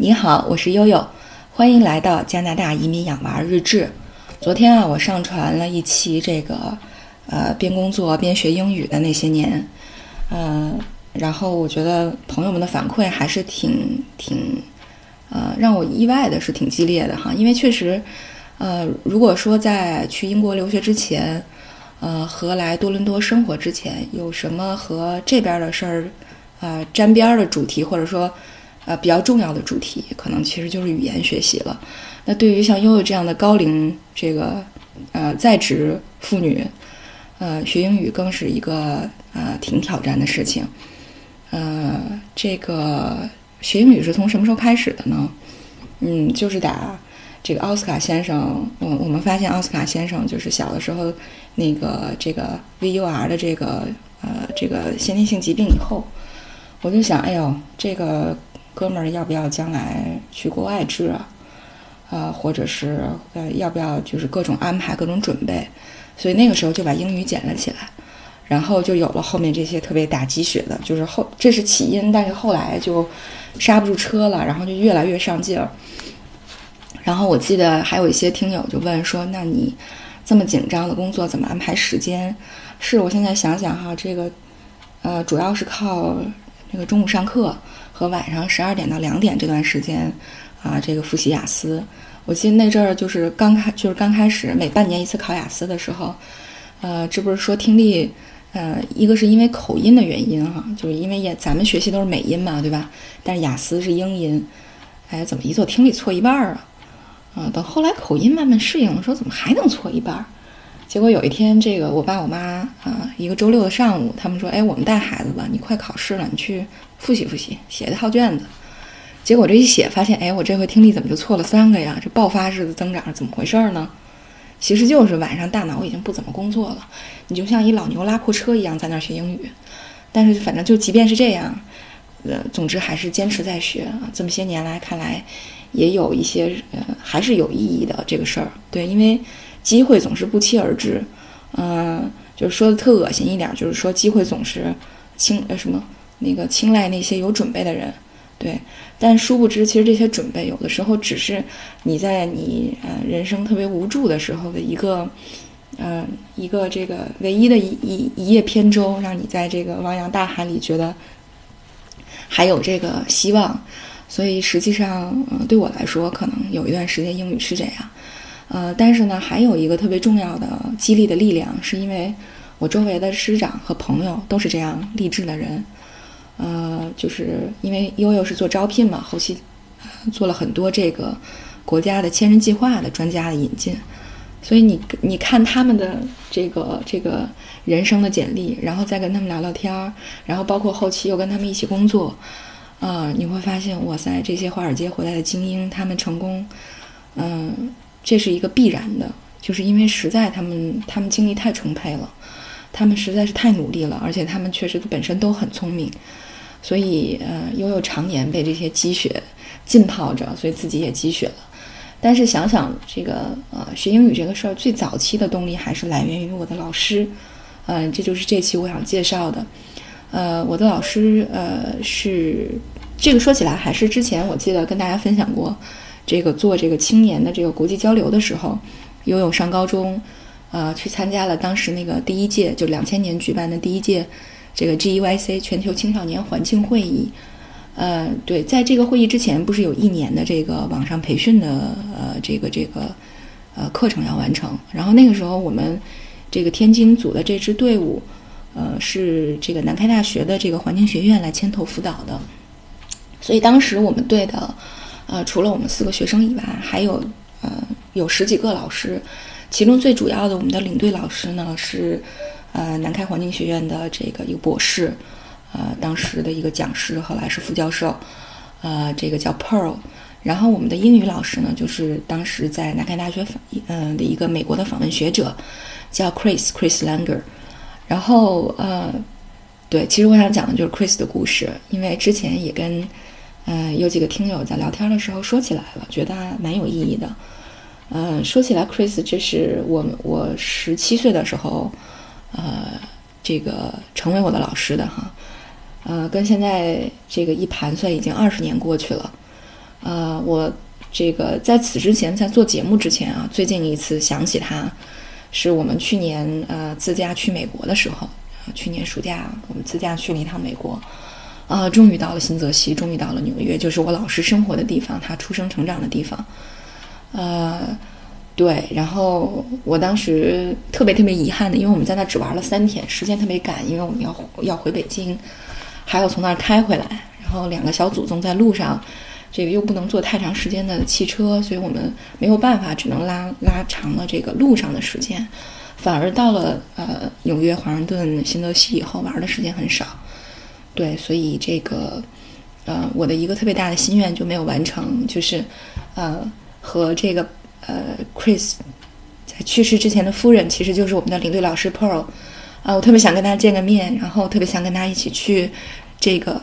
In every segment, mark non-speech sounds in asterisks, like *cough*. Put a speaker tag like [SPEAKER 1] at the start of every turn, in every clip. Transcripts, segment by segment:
[SPEAKER 1] 你好，我是悠悠，欢迎来到加拿大移民养娃日志。昨天啊，我上传了一期这个呃边工作边学英语的那些年，嗯，然后我觉得朋友们的反馈还是挺挺呃让我意外的，是挺激烈的哈。因为确实，呃，如果说在去英国留学之前，呃和来多伦多生活之前，有什么和这边的事儿啊沾边儿的主题，或者说。呃，比较重要的主题可能其实就是语言学习了。那对于像悠悠这样的高龄这个呃在职妇女，呃，学英语更是一个呃挺挑战的事情。呃，这个学英语是从什么时候开始的呢？嗯，就是打这个奥斯卡先生，我我们发现奥斯卡先生就是小的时候那个这个 VUR 的这个呃这个先天性疾病以后，我就想，哎呦，这个。哥们儿，要不要将来去国外治啊？啊，或者是呃，要不要就是各种安排、各种准备？所以那个时候就把英语捡了起来，然后就有了后面这些特别打鸡血的，就是后这是起因，但是后来就刹不住车了，然后就越来越上劲儿。然后我记得还有一些听友就问说：“那你这么紧张的工作怎么安排时间？”是我现在想想哈，这个呃，主要是靠那个中午上课。和晚上十二点到两点这段时间，啊，这个复习雅思。我记得那阵儿就是刚开，就是刚开始每半年一次考雅思的时候，呃，这不是说听力，呃，一个是因为口音的原因哈，就是因为也咱们学习都是美音嘛，对吧？但是雅思是英音，哎，怎么一做听力错一半儿啊？啊，等后来口音慢慢适应了，说怎么还能错一半儿？结果有一天，这个我爸我妈啊，一个周六的上午，他们说：“哎，我们带孩子吧，你快考试了，你去复习复习，写一套卷子。”结果这一写，发现，哎，我这回听力怎么就错了三个呀？这爆发式的增长是怎么回事呢？其实就是晚上大脑已经不怎么工作了，你就像一老牛拉破车一样在那儿学英语。但是反正就即便是这样，呃，总之还是坚持在学啊。这么些年来看来，也有一些呃，还是有意义的这个事儿。对，因为。机会总是不期而至，嗯，就是说的特恶心一点，就是说机会总是青呃什么那个青睐那些有准备的人，对。但殊不知，其实这些准备有的时候只是你在你呃人生特别无助的时候的一个，嗯，一个这个唯一的一一一叶扁舟，让你在这个汪洋大海里觉得还有这个希望。所以实际上，嗯，对我来说，可能有一段时间英语是这样。呃，但是呢，还有一个特别重要的激励的力量，是因为我周围的师长和朋友都是这样励志的人。呃，就是因为悠悠是做招聘嘛，后期做了很多这个国家的千人计划的专家的引进，所以你你看他们的这个这个人生的简历，然后再跟他们聊聊天儿，然后包括后期又跟他们一起工作，啊，你会发现，哇塞，这些华尔街回来的精英，他们成功，嗯。这是一个必然的，就是因为实在他们他们精力太充沛了，他们实在是太努力了，而且他们确实本身都很聪明，所以呃，悠悠常年被这些积雪浸泡着，所以自己也积雪了。但是想想这个呃学英语这个事儿，最早期的动力还是来源于我的老师，嗯，这就是这期我想介绍的。呃，我的老师呃是这个说起来还是之前我记得跟大家分享过。这个做这个青年的这个国际交流的时候，游泳上高中，呃，去参加了当时那个第一届，就两千年举办的第一届这个 GEYC 全球青少年环境会议。呃，对，在这个会议之前，不是有一年的这个网上培训的呃这个这个呃课程要完成。然后那个时候，我们这个天津组的这支队伍，呃，是这个南开大学的这个环境学院来牵头辅导的。所以当时我们队的。呃，除了我们四个学生以外，还有呃有十几个老师，其中最主要的我们的领队老师呢是呃南开环境学院的这个一个博士，呃当时的一个讲师，后来是副教授，呃这个叫 Pearl。然后我们的英语老师呢，就是当时在南开大学访嗯的一个美国的访问学者，叫 Chris Chris Langer。然后呃对，其实我想讲的就是 Chris 的故事，因为之前也跟。嗯，有几个听友在聊天的时候说起来了，觉得蛮有意义的。嗯，说起来，Chris，这是我我十七岁的时候，呃，这个成为我的老师的哈。呃，跟现在这个一盘算，已经二十年过去了。呃，我这个在此之前，在做节目之前啊，最近一次想起他，是我们去年呃自驾去美国的时候，去年暑假我们自驾去了一趟美国，啊，终于到了新泽西，终于到了纽约，就是我老师生活的地方，他出生成长的地方，呃。对，然后我当时特别特别遗憾的，因为我们在那只玩了三天，时间特别赶，因为我们要要回北京，还要从那儿开回来，然后两个小祖宗在路上，这个又不能坐太长时间的汽车，所以我们没有办法，只能拉拉长了这个路上的时间，反而到了呃纽约、华盛顿、新泽西以后玩的时间很少。对，所以这个呃我的一个特别大的心愿就没有完成，就是呃和这个。呃，Chris 在去世之前的夫人其实就是我们的领队老师 Pearl，啊，我特别想跟他见个面，然后特别想跟他一起去这个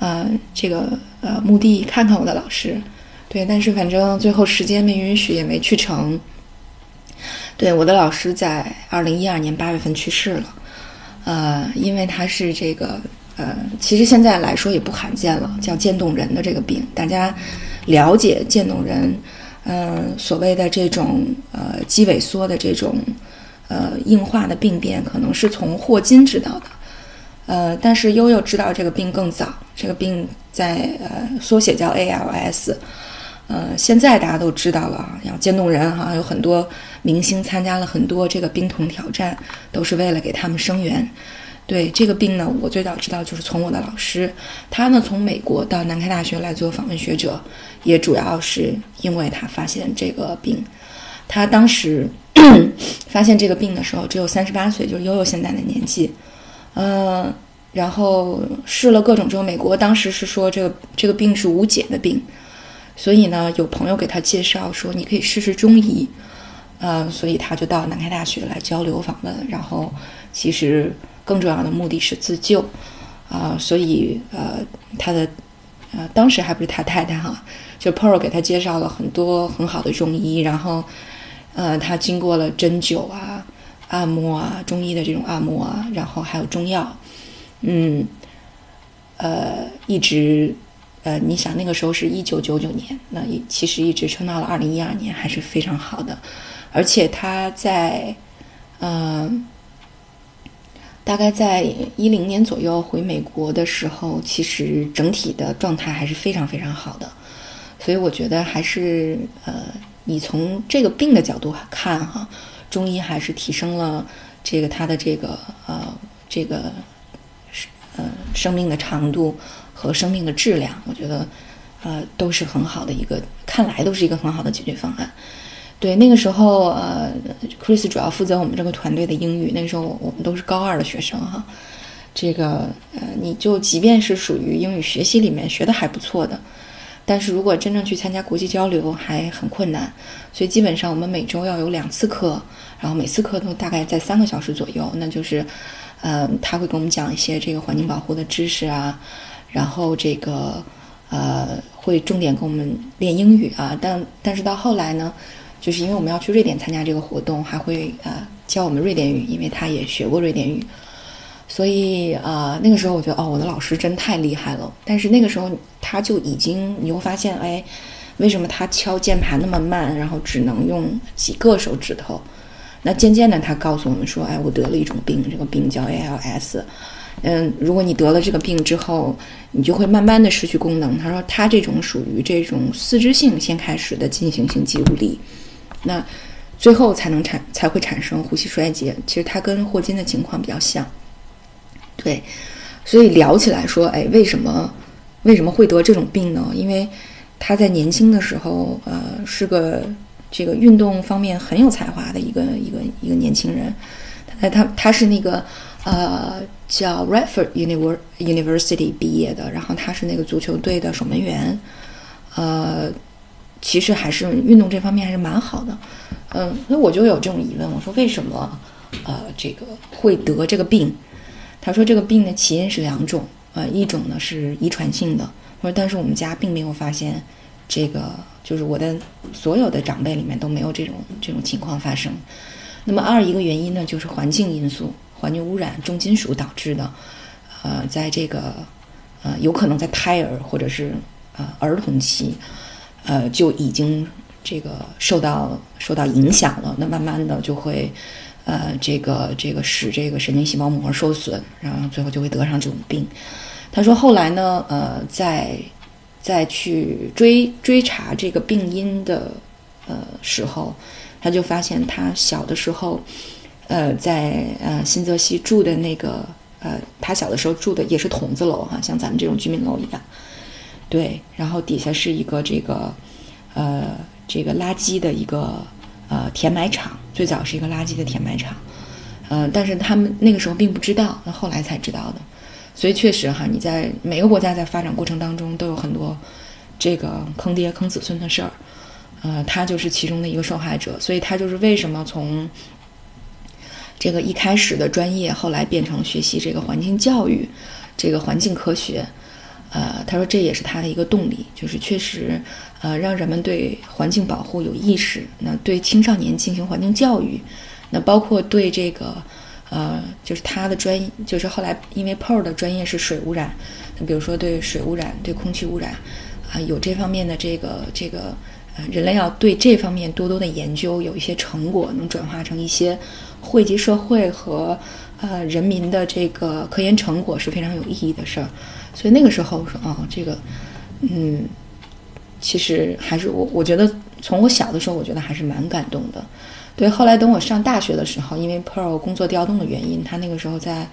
[SPEAKER 1] 呃这个呃墓地看看我的老师，对，但是反正最后时间没允许，也没去成。对，我的老师在二零一二年八月份去世了，呃，因为他是这个呃，其实现在来说也不罕见了，叫渐冻人的这个病，大家了解渐冻人。嗯，所谓的这种呃肌萎缩的这种呃硬化的病变，可能是从霍金知道的，呃，但是悠悠知道这个病更早，这个病在呃缩写叫 ALS，呃，现在大家都知道了啊，像渐冻人哈，有很多明星参加了很多这个冰桶挑战，都是为了给他们生源。对这个病呢，我最早知道就是从我的老师，他呢从美国到南开大学来做访问学者，也主要是因为他发现这个病。他当时 *clears throat* 发现这个病的时候只有三十八岁，就是悠悠现在的年纪。嗯，然后试了各种之后，美国当时是说这个这个病是无解的病，所以呢有朋友给他介绍说你可以试试中医。嗯，所以他就到南开大学来交流访问，然后其实。更重要的目的是自救，啊，所以呃，他的呃，当时还不是他太太哈，就 p e r l 给他介绍了很多很好的中医，然后呃，他经过了针灸啊、按摩啊、中医的这种按摩啊，然后还有中药，嗯，呃，一直呃，你想那个时候是一九九九年，那一其实一直撑到了二零一二年，还是非常好的，而且他在嗯。大概在一零年左右回美国的时候，其实整体的状态还是非常非常好的，所以我觉得还是呃，你从这个病的角度看哈，中医还是提升了这个他的这个呃这个呃生命的长度和生命的质量，我觉得呃都是很好的一个，看来都是一个很好的解决方案。对，那个时候，呃，Chris 主要负责我们这个团队的英语。那个时候我们都是高二的学生哈，这个，呃，你就即便是属于英语学习里面学的还不错的，但是如果真正去参加国际交流还很困难。所以基本上我们每周要有两次课，然后每次课都大概在三个小时左右。那就是，呃，他会给我们讲一些这个环境保护的知识啊，然后这个，呃，会重点跟我们练英语啊。但但是到后来呢？就是因为我们要去瑞典参加这个活动，还会呃教我们瑞典语，因为他也学过瑞典语，所以啊那个时候我觉得哦我的老师真太厉害了。但是那个时候他就已经你会发现哎，为什么他敲键盘那么慢，然后只能用几个手指头？那渐渐的他告诉我们说，哎我得了一种病，这个病叫 ALS。嗯，如果你得了这个病之后，你就会慢慢的失去功能。他说他这种属于这种四肢性先开始的进行性肌无力。那最后才能产才会产生呼吸衰竭。其实它跟霍金的情况比较像，对。所以聊起来说，哎，为什么为什么会得这种病呢？因为他在年轻的时候，呃，是个这个运动方面很有才华的一个一个一个年轻人。他他他是那个呃叫 Redford University 毕业的，然后他是那个足球队的守门员，呃。其实还是运动这方面还是蛮好的，嗯，所以我就有这种疑问，我说为什么，呃，这个会得这个病？他说这个病的起因是两种，呃，一种呢是遗传性的，我说但是我们家并没有发现，这个就是我的所有的长辈里面都没有这种这种情况发生。那么二一个原因呢就是环境因素，环境污染、重金属导致的，呃，在这个呃有可能在胎儿或者是呃儿童期。呃，就已经这个受到受到影响了。那慢慢的就会，呃，这个这个使这个神经细胞膜受损，然后最后就会得上这种病。他说后来呢，呃，在再去追追查这个病因的呃时候，他就发现他小的时候，呃，在呃新泽西住的那个呃，他小的时候住的也是筒子楼哈，像咱们这种居民楼一样。对，然后底下是一个这个，呃，这个垃圾的一个呃填埋场，最早是一个垃圾的填埋场，呃，但是他们那个时候并不知道，那后来才知道的。所以确实哈，你在每个国家在发展过程当中都有很多这个坑爹坑子孙的事儿，呃，他就是其中的一个受害者。所以他就是为什么从这个一开始的专业，后来变成学习这个环境教育，这个环境科学。呃，他说这也是他的一个动力，就是确实，呃，让人们对环境保护有意识。那对青少年进行环境教育，那包括对这个，呃，就是他的专，就是后来因为 Paul 的专业是水污染，那比如说对水污染、对空气污染，啊，有这方面的这个这个，呃，人类要对这方面多多的研究，有一些成果能转化成一些惠及社会和呃人民的这个科研成果是非常有意义的事儿。所以那个时候我说啊，这个，嗯，其实还是我我觉得从我小的时候，我觉得还是蛮感动的。对，后来等我上大学的时候，因为 Pearl 工作调动的原因，他那个时候在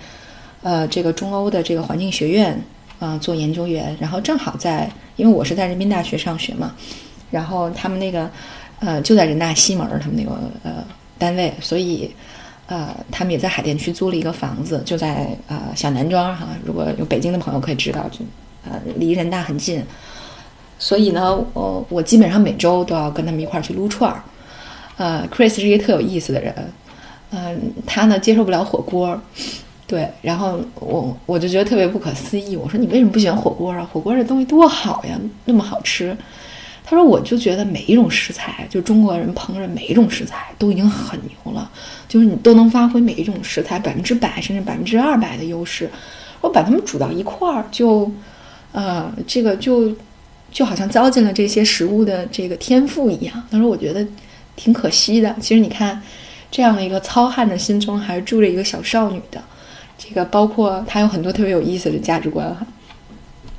[SPEAKER 1] 呃这个中欧的这个环境学院啊做研究员，然后正好在因为我是在人民大学上学嘛，然后他们那个呃就在人大西门他们那个呃单位，所以。呃，他们也在海淀区租了一个房子，就在呃小南庄哈。如果有北京的朋友可以知道，就呃离人大很近。所以呢，我我基本上每周都要跟他们一块儿去撸串儿。呃，Chris 是一个特有意思的人，嗯，他呢接受不了火锅，对，然后我我就觉得特别不可思议。我说你为什么不喜欢火锅啊？火锅这东西多好呀，那么好吃。他说：“我就觉得每一种食材，就中国人烹饪每一种食材都已经很牛了，就是你都能发挥每一种食材百分之百甚至百分之二百的优势。我把它们煮到一块儿，就，呃，这个就就好像糟践了这些食物的这个天赋一样。他说，我觉得挺可惜的。其实你看，这样的一个糙汉的心中，还是住着一个小少女的。这个包括他有很多特别有意思的价值观哈。”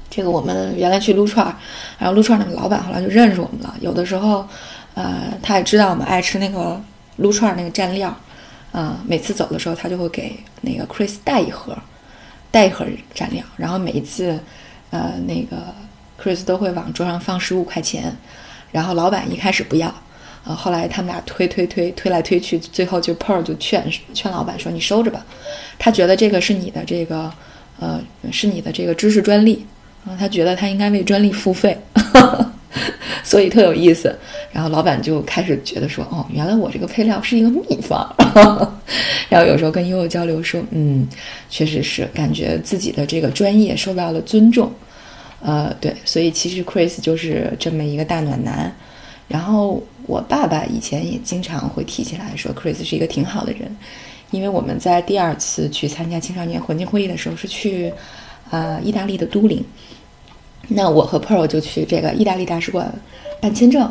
[SPEAKER 1] 这个我们原来去撸串儿，然后撸串儿那个老板后来就认识我们了。有的时候，呃，他也知道我们爱吃那个撸串儿那个蘸料，啊，每次走的时候他就会给那个 Chris 带一盒，带一盒蘸料。然后每一次，呃，那个 Chris 都会往桌上放十五块钱，然后老板一开始不要，啊，后来他们俩推推推推来推去，最后就 Pearl 就劝劝老板说：“你收着吧，他觉得这个是你的这个，呃，是你的这个知识专利。”然后他觉得他应该为专利付费，*laughs* 所以特有意思。然后老板就开始觉得说：“哦，原来我这个配料是一个秘方。*laughs* ”然后有时候跟悠悠交流说：“嗯，确实是感觉自己的这个专业受到了尊重。”呃，对，所以其实 Chris 就是这么一个大暖男。然后我爸爸以前也经常会提起来说，Chris 是一个挺好的人，因为我们在第二次去参加青少年环境会议的时候是去呃意大利的都灵。那我和 Pearl 就去这个意大利大使馆办签证，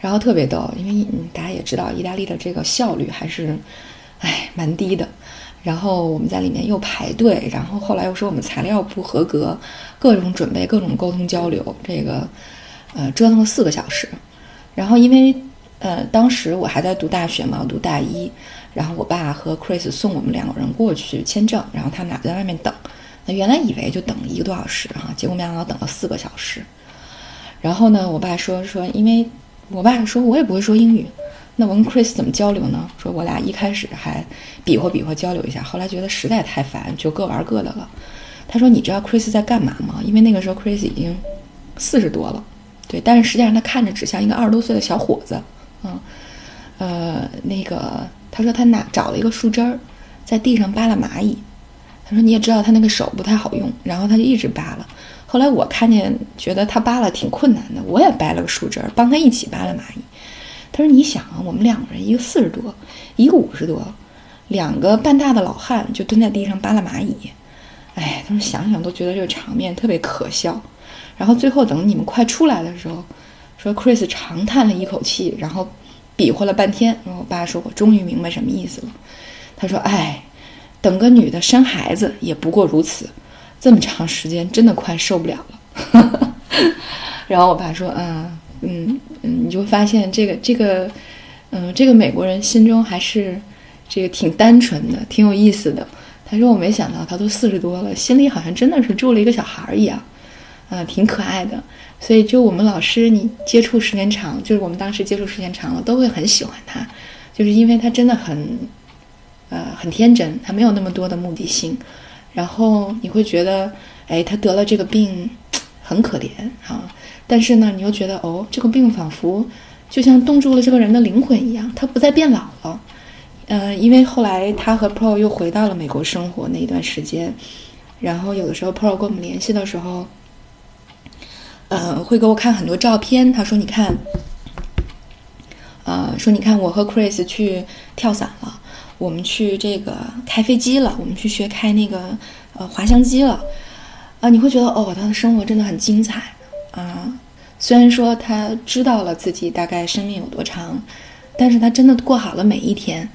[SPEAKER 1] 然后特别逗，因为大家也知道意大利的这个效率还是，哎，蛮低的。然后我们在里面又排队，然后后来又说我们材料不合格，各种准备，各种沟通交流，这个呃折腾了四个小时。然后因为呃当时我还在读大学嘛，读大一，然后我爸和 Chris 送我们两个人过去签证，然后他们俩在外面等。那原来以为就等一个多小时哈，结果没想到等了四个小时。然后呢，我爸说说，因为我爸说我也不会说英语，那我跟 Chris 怎么交流呢？说我俩一开始还比划比划交流一下，后来觉得实在太烦，就各玩各的了。他说：“你知道 Chris 在干嘛吗？因为那个时候 Chris 已经四十多了，对，但是实际上他看着只像一个二十多岁的小伙子。嗯，呃，那个他说他拿找了一个树枝儿，在地上扒拉蚂蚁。”他说：“你也知道他那个手不太好用，然后他就一直扒拉。后来我看见，觉得他扒拉挺困难的，我也掰了个树枝儿，帮他一起扒拉蚂蚁。他说：‘你想啊，我们两个人，一个四十多，一个五十多，两个半大的老汉就蹲在地上扒拉蚂蚁。’哎，他说想想都觉得这个场面特别可笑。然后最后等你们快出来的时候，说 Chris 长叹了一口气，然后比划了半天。然后我爸说：“我终于明白什么意思了。”他说：“哎，等个女的生孩子也不过如此，这么长时间真的快受不了了。*laughs* ”然后我爸说：“嗯嗯嗯，你就发现这个这个，嗯，这个美国人心中还是这个挺单纯的，挺有意思的。”他说：“我没想到他都四十多了，心里好像真的是住了一个小孩一样，啊，挺可爱的。所以就我们老师，你接触时间长，就是我们当时接触时间长了，都会很喜欢他，就是因为他真的很，呃，很天真，他没有那么多的目的性。然后你会觉得，哎，他得了这个病，很可怜啊。但是呢，你又觉得，哦，这个病仿佛就像冻住了这个人的灵魂一样，他不再变老了。嗯，因为后来他和 Pro 又回到了美国生活那一段时间，然后有的时候 Pro 跟我们联系的时候。呃，会给我看很多照片。他说：“你看，呃，说你看，我和 Chris 去跳伞了，我们去这个开飞机了，我们去学开那个呃滑翔机了。啊，你会觉得哦，他的生活真的很精彩啊。虽然说他知道了自己大概生命有多长，但是他真的过好了每一天。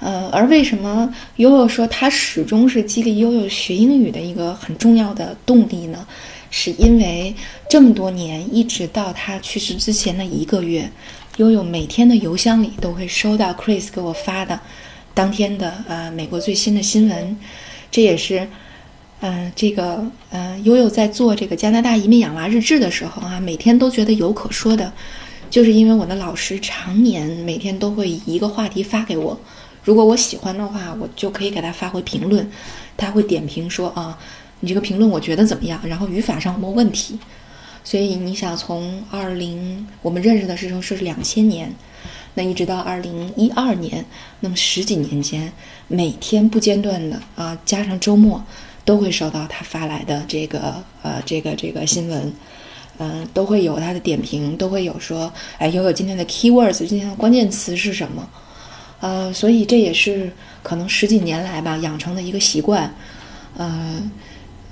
[SPEAKER 1] 呃，而为什么悠悠说他始终是激励悠悠学英语的一个很重要的动力呢？”是因为这么多年，一直到他去世之前的一个月，悠悠每天的邮箱里都会收到 Chris 给我发的当天的呃美国最新的新闻。这也是，嗯，这个呃悠悠在做这个加拿大移民养娃日志的时候啊，每天都觉得有可说的，就是因为我的老师常年每天都会一个话题发给我，如果我喜欢的话，我就可以给他发回评论，他会点评说啊。你这个评论我觉得怎么样？然后语法上有没有问题？所以你想从二零我们认识的时候是两千年，那一直到二零一二年，那么十几年间，每天不间断的啊，加上周末，都会收到他发来的这个呃这个这个新闻，嗯，都会有他的点评，都会有说，哎，悠悠今天的 keywords，今天的关键词是什么？呃，所以这也是可能十几年来吧养成的一个习惯，呃。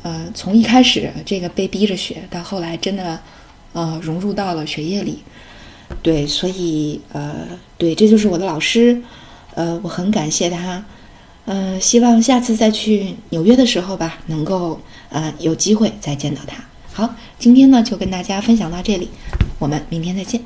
[SPEAKER 1] 呃，从一开始这个被逼着学，到后来真的，呃，融入到了学业里，对，所以呃，对，这就是我的老师，呃，我很感谢他，呃，希望下次再去纽约的时候吧，能够呃有机会再见到他。好，今天呢就跟大家分享到这里，我们明天再见。